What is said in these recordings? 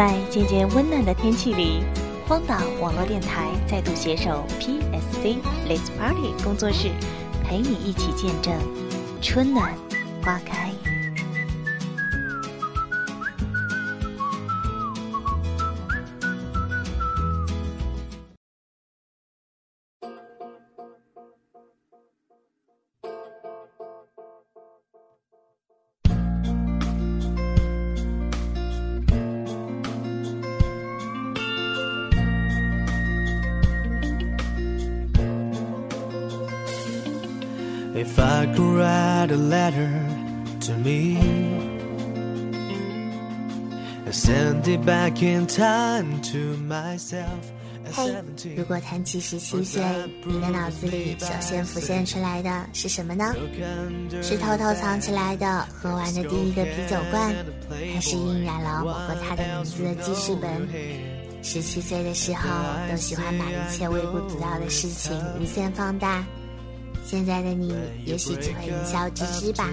在渐渐温暖的天气里，荒岛网络电台再度携手 PSC Let's Party 工作室，陪你一起见证春暖花开。If I could write a letter to me and send it back in time to myself. 嘿，17, 如果谈起十七岁，你的脑子里首先浮现出来的是什么呢？是偷偷藏起来的喝完的第一个啤酒罐，还是印染了我和他的名字的记事本？十七岁的时候，都喜欢把一切微不足道的事情无限放大。现在的你，也许只会一笑置之吧，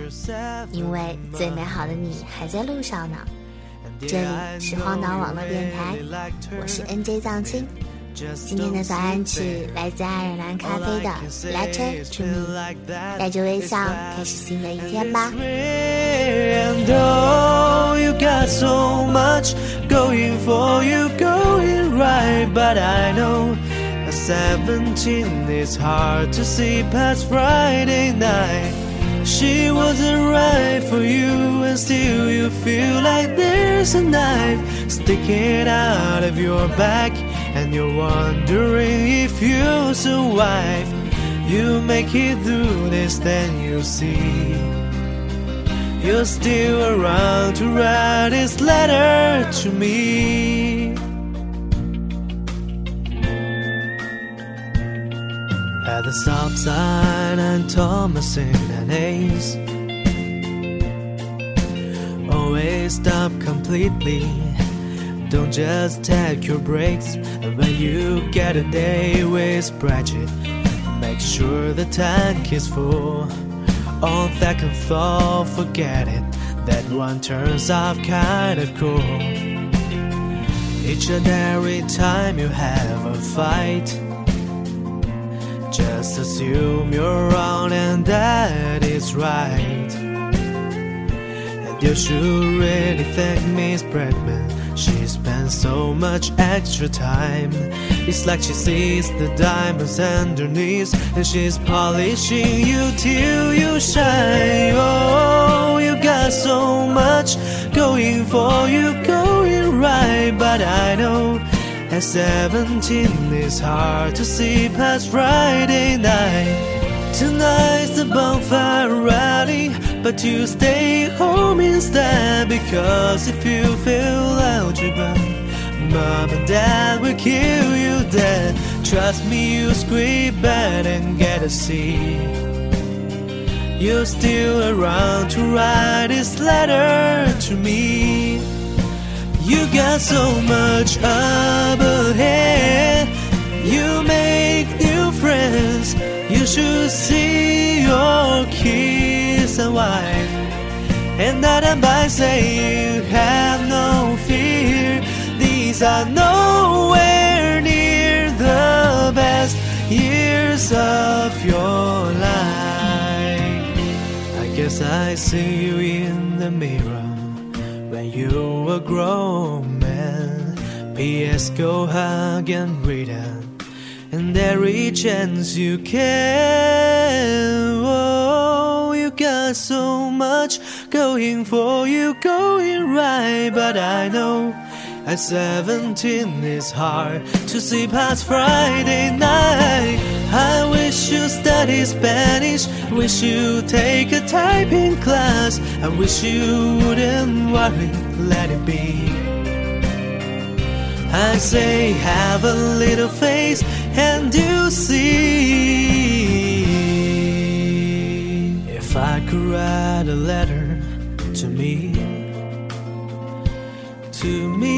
因为最美好的你还在路上呢。这里是荒岛网络电台，我是 NJ 藏青。今天的早安曲来自爱尔兰咖啡的《Letter to Me》，带着微笑开始新的一天吧。17 it's hard to see past Friday night. She wasn't right for you, and still you feel like there's a knife sticking out of your back, and you're wondering if you'll survive. You make it through this, then you see. You're still around to write this letter to me. At the stop sign and Thomason and Ace. Always stop completely. Don't just take your breaks. When you get a day with Pratchett, make sure the tank is full. All that can fall, forget it. That one turns off kind of cool. Each and every time you have a fight, just assume you're wrong and that is right. And you should really thank Miss Bradman. She spends so much extra time. It's like she sees the diamonds underneath, and she's polishing you till you shine. Oh, you got so much going for you, at 17 it's hard to see past Friday night. Tonight's the bonfire rally, but you stay home instead because if you fail algebra, mom and dad will kill you dead. Trust me, you squeak bad and get a C. You're still around to write this letter to me. You got so much up ahead. You make new friends. You should see your kids and wife. And that and by saying you have no fear. These are nowhere near the best years of your life. I guess I see you in the mirror when you were grown man. P.S. Go hug and read it, and every chance you can. Oh, you got so much going for you, going right, but I know. At 17 it's hard to see past Friday night. I wish you study Spanish, wish you take a typing class. I wish you wouldn't worry, let it be. I say have a little faith and you see. If I could write a letter to me, to me.